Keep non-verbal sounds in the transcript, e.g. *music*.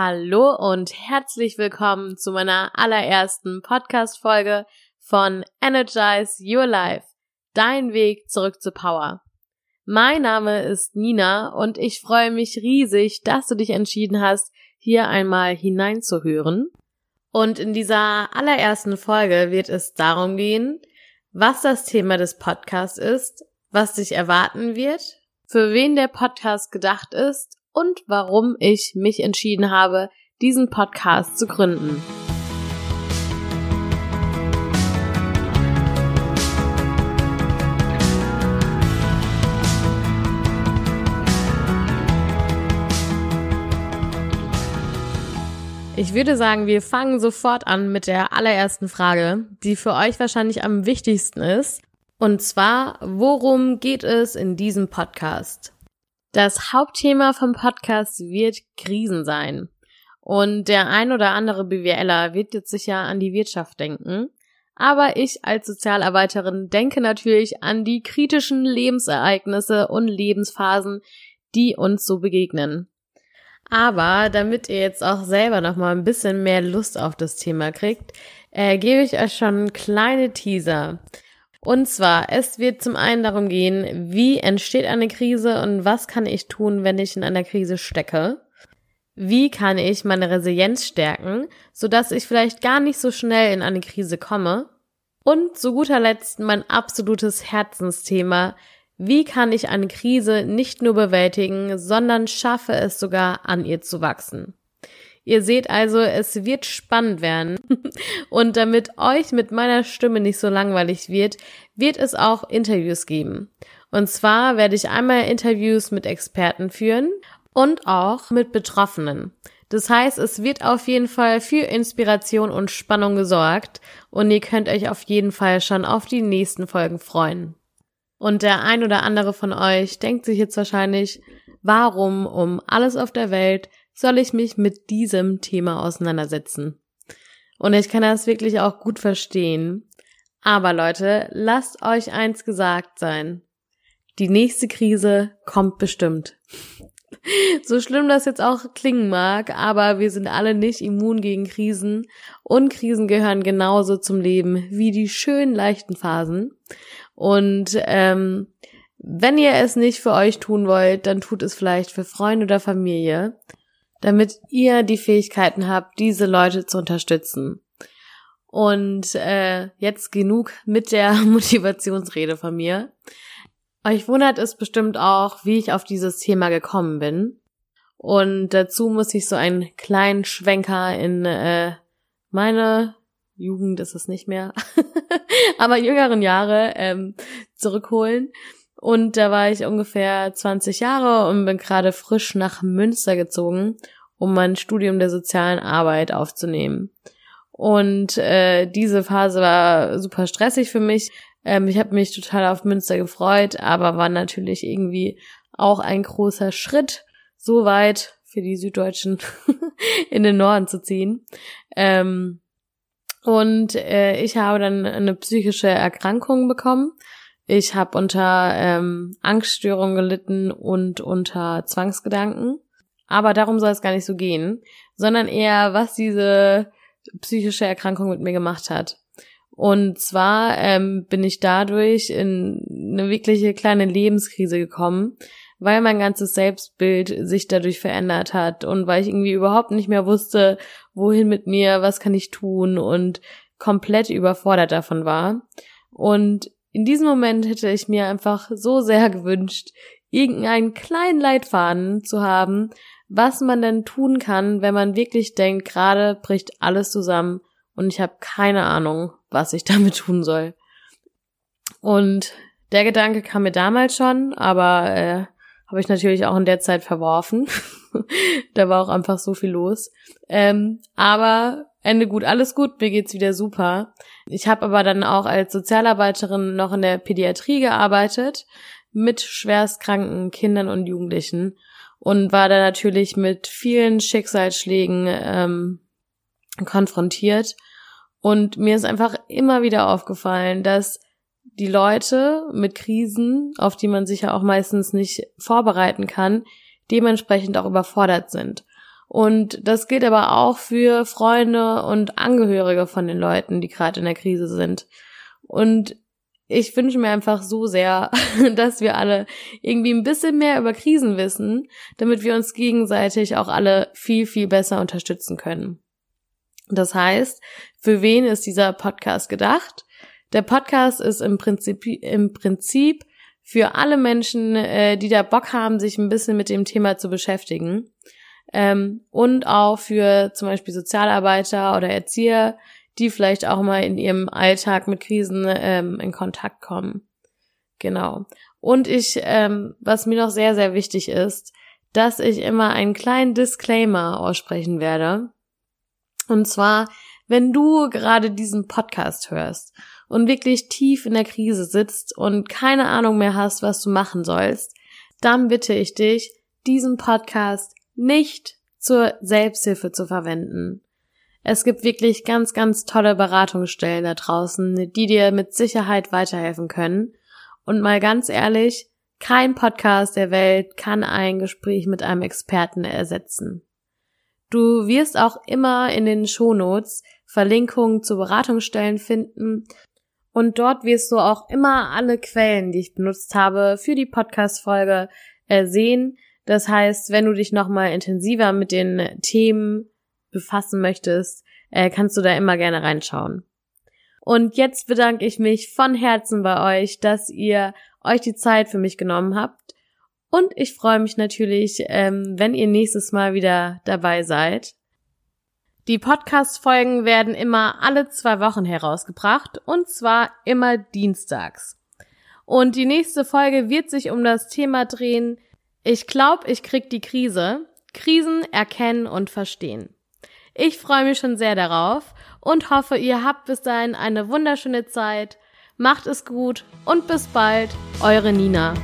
Hallo und herzlich willkommen zu meiner allerersten Podcast-Folge von Energize Your Life. Dein Weg zurück zu Power. Mein Name ist Nina und ich freue mich riesig, dass du dich entschieden hast, hier einmal hineinzuhören. Und in dieser allerersten Folge wird es darum gehen, was das Thema des Podcasts ist, was dich erwarten wird, für wen der Podcast gedacht ist und warum ich mich entschieden habe, diesen Podcast zu gründen. Ich würde sagen, wir fangen sofort an mit der allerersten Frage, die für euch wahrscheinlich am wichtigsten ist. Und zwar, worum geht es in diesem Podcast? Das Hauptthema vom Podcast wird Krisen sein. Und der ein oder andere BWLer wird jetzt sicher an die Wirtschaft denken. Aber ich als Sozialarbeiterin denke natürlich an die kritischen Lebensereignisse und Lebensphasen, die uns so begegnen. Aber damit ihr jetzt auch selber noch mal ein bisschen mehr Lust auf das Thema kriegt, äh, gebe ich euch schon kleine Teaser. Und zwar, es wird zum einen darum gehen, wie entsteht eine Krise und was kann ich tun, wenn ich in einer Krise stecke? Wie kann ich meine Resilienz stärken, sodass ich vielleicht gar nicht so schnell in eine Krise komme? Und zu guter Letzt mein absolutes Herzensthema. Wie kann ich eine Krise nicht nur bewältigen, sondern schaffe es sogar an ihr zu wachsen? Ihr seht also, es wird spannend werden. *laughs* Und damit euch mit meiner Stimme nicht so langweilig wird, wird es auch Interviews geben. Und zwar werde ich einmal Interviews mit Experten führen und auch mit Betroffenen. Das heißt, es wird auf jeden Fall für Inspiration und Spannung gesorgt und ihr könnt euch auf jeden Fall schon auf die nächsten Folgen freuen. Und der ein oder andere von euch denkt sich jetzt wahrscheinlich, warum um alles auf der Welt soll ich mich mit diesem Thema auseinandersetzen. Und ich kann das wirklich auch gut verstehen. Aber Leute, lasst euch eins gesagt sein. Die nächste Krise kommt bestimmt. *laughs* So schlimm das jetzt auch klingen mag, aber wir sind alle nicht immun gegen Krisen und Krisen gehören genauso zum Leben wie die schönen leichten Phasen. Und ähm, wenn ihr es nicht für euch tun wollt, dann tut es vielleicht für Freunde oder Familie damit ihr die Fähigkeiten habt, diese Leute zu unterstützen. Und äh, jetzt genug mit der *laughs* Motivationsrede von mir. Euch wundert es bestimmt auch, wie ich auf dieses Thema gekommen bin. Und dazu muss ich so einen kleinen Schwenker in äh, meine Jugend ist es nicht mehr, *laughs* aber jüngeren Jahre ähm, zurückholen. Und da war ich ungefähr 20 Jahre und bin gerade frisch nach Münster gezogen, um mein Studium der sozialen Arbeit aufzunehmen. Und äh, diese Phase war super stressig für mich. Ähm, ich habe mich total auf Münster gefreut, aber war natürlich irgendwie auch ein großer Schritt, so weit für die Süddeutschen *laughs* in den Norden zu ziehen. Ähm, und äh, ich habe dann eine psychische Erkrankung bekommen ich habe unter ähm, Angststörungen gelitten und unter Zwangsgedanken. Aber darum soll es gar nicht so gehen, sondern eher, was diese psychische Erkrankung mit mir gemacht hat. Und zwar ähm, bin ich dadurch in eine wirkliche kleine Lebenskrise gekommen, weil mein ganzes Selbstbild sich dadurch verändert hat und weil ich irgendwie überhaupt nicht mehr wusste, wohin mit mir, was kann ich tun und komplett überfordert davon war. Und in diesem Moment hätte ich mir einfach so sehr gewünscht, irgendeinen kleinen Leitfaden zu haben, was man denn tun kann, wenn man wirklich denkt, gerade bricht alles zusammen und ich habe keine Ahnung, was ich *laughs* damit tun soll. Und der Gedanke kam mir damals schon, aber äh, habe ich natürlich auch in der Zeit verworfen. *laughs* da war auch einfach so viel los. Ähm, aber Ende gut, alles gut, mir geht's wieder super. Ich habe aber dann auch als Sozialarbeiterin noch in der Pädiatrie gearbeitet mit schwerstkranken Kindern und Jugendlichen und war da natürlich mit vielen Schicksalsschlägen ähm, konfrontiert. Und mir ist einfach immer wieder aufgefallen, dass die Leute mit Krisen, auf die man sich ja auch meistens nicht vorbereiten kann, dementsprechend auch überfordert sind. Und das gilt aber auch für Freunde und Angehörige von den Leuten, die gerade in der Krise sind. Und ich wünsche mir einfach so sehr, *laughs* dass wir alle irgendwie ein bisschen mehr über Krisen wissen, damit wir uns gegenseitig auch alle viel, viel besser unterstützen können. Das heißt, für wen ist dieser Podcast gedacht? Der Podcast ist im Prinzip, im Prinzip für alle Menschen, äh, die da Bock haben, sich ein bisschen mit dem Thema zu beschäftigen. Ähm, und auch für zum Beispiel Sozialarbeiter oder Erzieher, die vielleicht auch mal in ihrem Alltag mit Krisen ähm, in Kontakt kommen. Genau. Und ich, ähm, was mir noch sehr, sehr wichtig ist, dass ich immer einen kleinen Disclaimer aussprechen werde. Und zwar, wenn du gerade diesen Podcast hörst und wirklich tief in der Krise sitzt und keine Ahnung mehr hast, was du machen sollst, dann bitte ich dich, diesen Podcast nicht zur Selbsthilfe zu verwenden. Es gibt wirklich ganz, ganz tolle Beratungsstellen da draußen, die dir mit Sicherheit weiterhelfen können. Und mal ganz ehrlich, kein Podcast der Welt kann ein Gespräch mit einem Experten ersetzen. Du wirst auch immer in den Shownotes Verlinkungen zu Beratungsstellen finden und dort wirst du auch immer alle Quellen, die ich benutzt habe für die Podcast-Folge, äh, sehen. Das heißt, wenn du dich nochmal intensiver mit den Themen befassen möchtest, äh, kannst du da immer gerne reinschauen. Und jetzt bedanke ich mich von Herzen bei euch, dass ihr euch die Zeit für mich genommen habt. Und ich freue mich natürlich, ähm, wenn ihr nächstes Mal wieder dabei seid. Die Podcast-Folgen werden immer alle zwei Wochen herausgebracht und zwar immer dienstags. Und die nächste Folge wird sich um das Thema drehen, ich glaube, ich krieg die Krise. Krisen erkennen und verstehen. Ich freue mich schon sehr darauf und hoffe, ihr habt bis dahin eine wunderschöne Zeit. Macht es gut und bis bald, eure Nina.